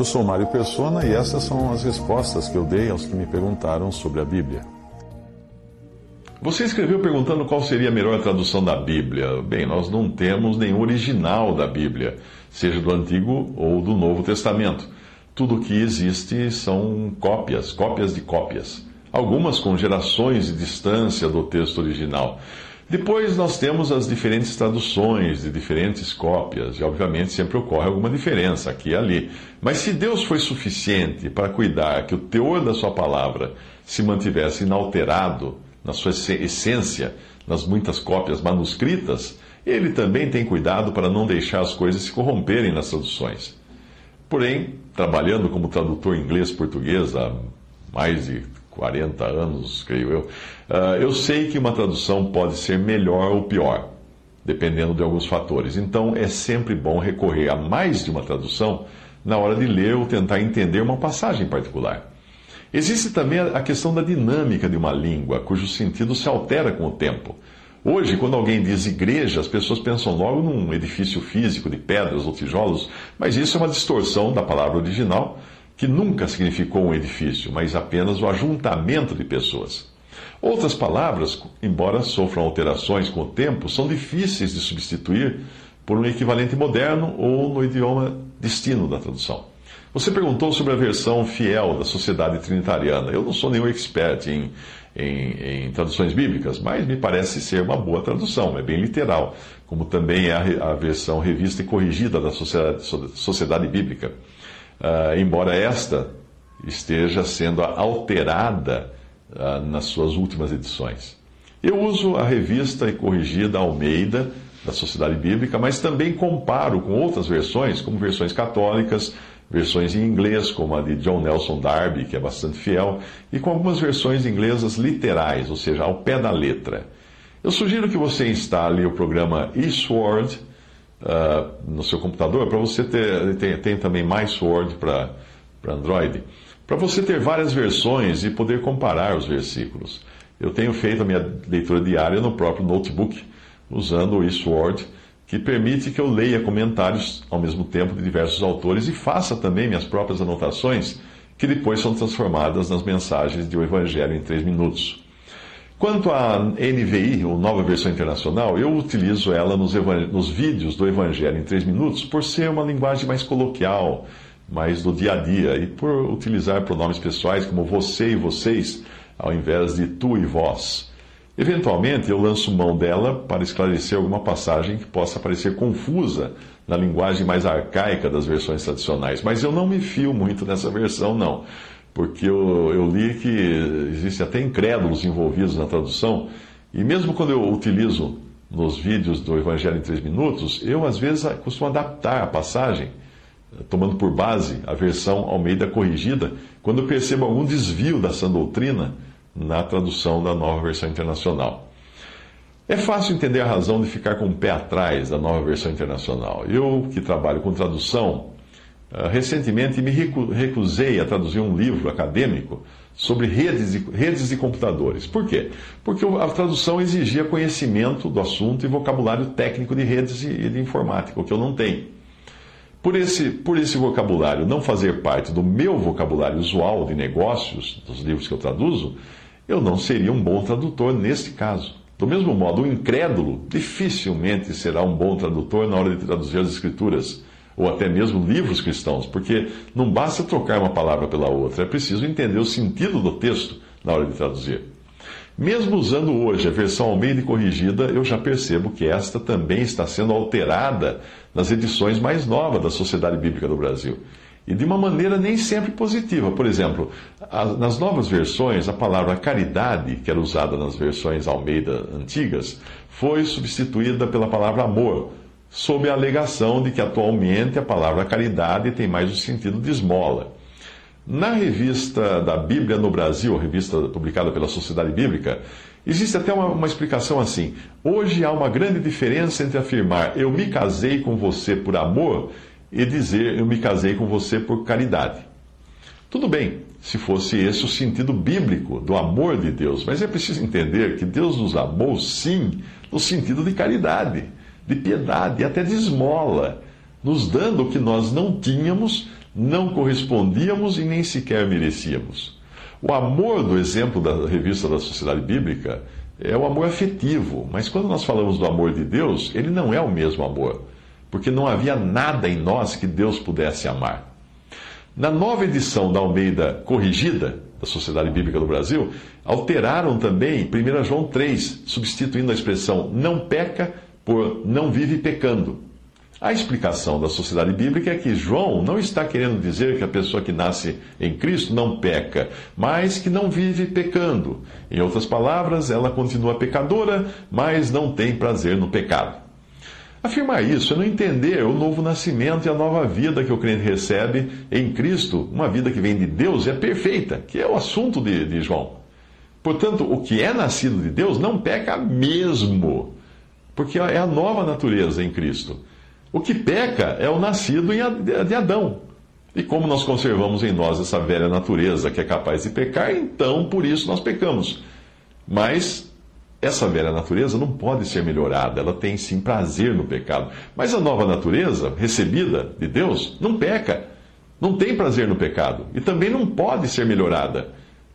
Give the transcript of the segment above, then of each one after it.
Eu sou Mário Persona e essas são as respostas que eu dei aos que me perguntaram sobre a Bíblia. Você escreveu perguntando qual seria a melhor tradução da Bíblia. Bem, nós não temos nenhum original da Bíblia, seja do Antigo ou do Novo Testamento. Tudo o que existe são cópias, cópias de cópias. Algumas com gerações de distância do texto original. Depois nós temos as diferentes traduções de diferentes cópias, e obviamente sempre ocorre alguma diferença aqui e ali. Mas se Deus foi suficiente para cuidar que o teor da sua palavra se mantivesse inalterado na sua essência, nas muitas cópias manuscritas, ele também tem cuidado para não deixar as coisas se corromperem nas traduções. Porém, trabalhando como tradutor inglês-português há mais de 40 anos, creio eu, uh, eu sei que uma tradução pode ser melhor ou pior, dependendo de alguns fatores. Então, é sempre bom recorrer a mais de uma tradução na hora de ler ou tentar entender uma passagem particular. Existe também a questão da dinâmica de uma língua, cujo sentido se altera com o tempo. Hoje, quando alguém diz igreja, as pessoas pensam logo num edifício físico de pedras ou tijolos, mas isso é uma distorção da palavra original que nunca significou um edifício, mas apenas o ajuntamento de pessoas. Outras palavras, embora sofram alterações com o tempo, são difíceis de substituir por um equivalente moderno ou no idioma destino da tradução. Você perguntou sobre a versão fiel da Sociedade Trinitariana. Eu não sou nenhum expert em, em, em, traduções bíblicas, mas me parece ser uma boa tradução, é bem literal, como também é a, a versão revista e corrigida da Sociedade, Sociedade Bíblica uh, embora esta esteja sendo alterada uh, nas suas últimas edições. Eu uso a revista e corrigida Almeida, da Sociedade Bíblica, mas também comparo com outras versões, como versões católicas, versões em inglês, como a de John Nelson Darby, que é bastante fiel, e com algumas versões inglesas literais, ou seja, ao pé da letra. Eu sugiro que você instale o programa eSword uh, no seu computador, para você ter. Tem, tem também MySword para Android, para você ter várias versões e poder comparar os versículos. Eu tenho feito a minha leitura diária no próprio notebook, usando o eSword, que permite que eu leia comentários ao mesmo tempo de diversos autores e faça também minhas próprias anotações, que depois são transformadas nas mensagens de O Evangelho em 3 minutos. Quanto à NVI, ou Nova Versão Internacional, eu utilizo ela nos, nos, vídeos do Evangelho em 3 minutos por ser uma linguagem mais coloquial, mais do dia a dia, e por utilizar pronomes pessoais como você e vocês, ao invés de tu e vós. Eventualmente, eu lanço mão dela para esclarecer alguma passagem que possa parecer confusa na linguagem mais arcaica das versões tradicionais, mas eu não me fio muito nessa versão, não porque eu, eu li que existem até incrédulos envolvidos na tradução, e mesmo quando eu utilizo nos vídeos do Evangelho em 3 minutos, eu às vezes costumo adaptar a passagem, tomando por base a versão Almeida corrigida, quando percebo algum desvio dessa doutrina na tradução da nova versão internacional. É fácil entender a razão de ficar com o pé atrás da nova versão internacional. Eu, que trabalho com tradução, recentemente me recusei a traduzir um livro acadêmico sobre redes de, redes de computadores. Por quê? Porque a tradução exigia conhecimento do assunto e vocabulário técnico de redes e de informática, o que eu não tenho. Por esse, por esse vocabulário não fazer parte do meu vocabulário usual de negócios, dos livros que eu traduzo, eu não seria um bom tradutor neste caso. Do mesmo modo, o incrédulo dificilmente será um bom tradutor na hora de traduzir as Escrituras ou até mesmo livros cristãos, porque não basta trocar uma palavra pela outra, é preciso entender o sentido do texto na hora de traduzir. Mesmo usando hoje a versão Almeida corrigida, eu já percebo que esta também está sendo alterada nas edições mais novas da Sociedade Bíblica do Brasil. E de uma maneira nem sempre positiva. Por exemplo, nas novas versões, a palavra caridade, que era usada nas versões Almeida antigas, foi substituída pela palavra amor, sob a alegação de que atualmente a palavra caridade tem mais o sentido de esmola. Na revista da Bíblia no Brasil, revista publicada pela Sociedade Bíblica, existe até uma, uma, explicação assim. Hoje há uma grande diferença entre afirmar eu me casei com você por amor e dizer eu me casei com você por caridade. Tudo bem, se fosse esse o sentido bíblico do amor de Deus, mas é preciso entender que Deus nos amou sim no sentido de caridade, de piedade e até de esmola, nos dando o que nós não tínhamos não correspondíamos e nem sequer merecíamos. O amor do exemplo da revista da Sociedade Bíblica é o amor afetivo, mas quando nós falamos do amor de Deus, ele não é o mesmo amor, porque não havia nada em nós que Deus pudesse amar. Na nova edição da Almeida Corrigida, da Sociedade Bíblica do Brasil, alteraram também 1 João 3, substituindo a expressão não peca por não vive pecando. A explicação da sociedade bíblica é que João não está querendo dizer que a pessoa que nasce em Cristo não peca, mas que não vive pecando. Em outras palavras, ela continua pecadora, mas não tem prazer no pecado. Afirmar isso é não entender o novo nascimento e a nova vida que o crente recebe em Cristo, uma vida que vem de Deus e é perfeita, que é o assunto de, de João. Portanto, o que é nascido de Deus não peca mesmo, porque é a nova natureza em Cristo. O que peca é o nascido de Adão. E como nós conservamos em nós essa velha natureza que é capaz de pecar, então por isso nós pecamos. Mas essa velha natureza não pode ser melhorada, ela tem sim prazer no pecado. Mas a nova natureza, recebida de Deus, não peca, não tem prazer no pecado e também não pode ser melhorada,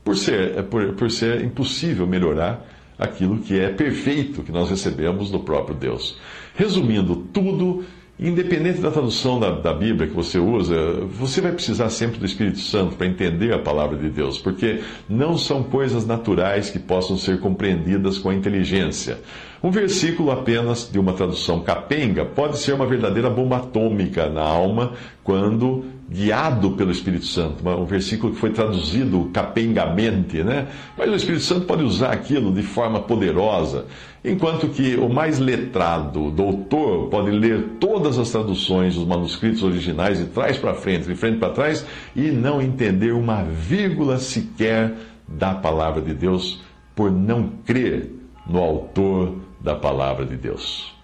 por ser, por, por ser impossível melhorar aquilo que é perfeito que nós recebemos do próprio Deus. Resumindo tudo, Independente da tradução da, da, Bíblia que você usa, você vai precisar sempre do Espírito Santo para entender a palavra de Deus, porque não são coisas naturais que possam ser compreendidas com a inteligência. Um versículo apenas de uma tradução capenga pode ser uma verdadeira bomba atômica na alma quando guiado pelo Espírito Santo. Um versículo que foi traduzido capengamente, né? Mas o Espírito Santo pode usar aquilo de forma poderosa, enquanto que o mais letrado, doutor, pode ler todas as traduções, os manuscritos originais de trás para frente, de frente para trás, e não entender uma vírgula sequer da palavra de Deus por não crer no autor da palavra de Deus.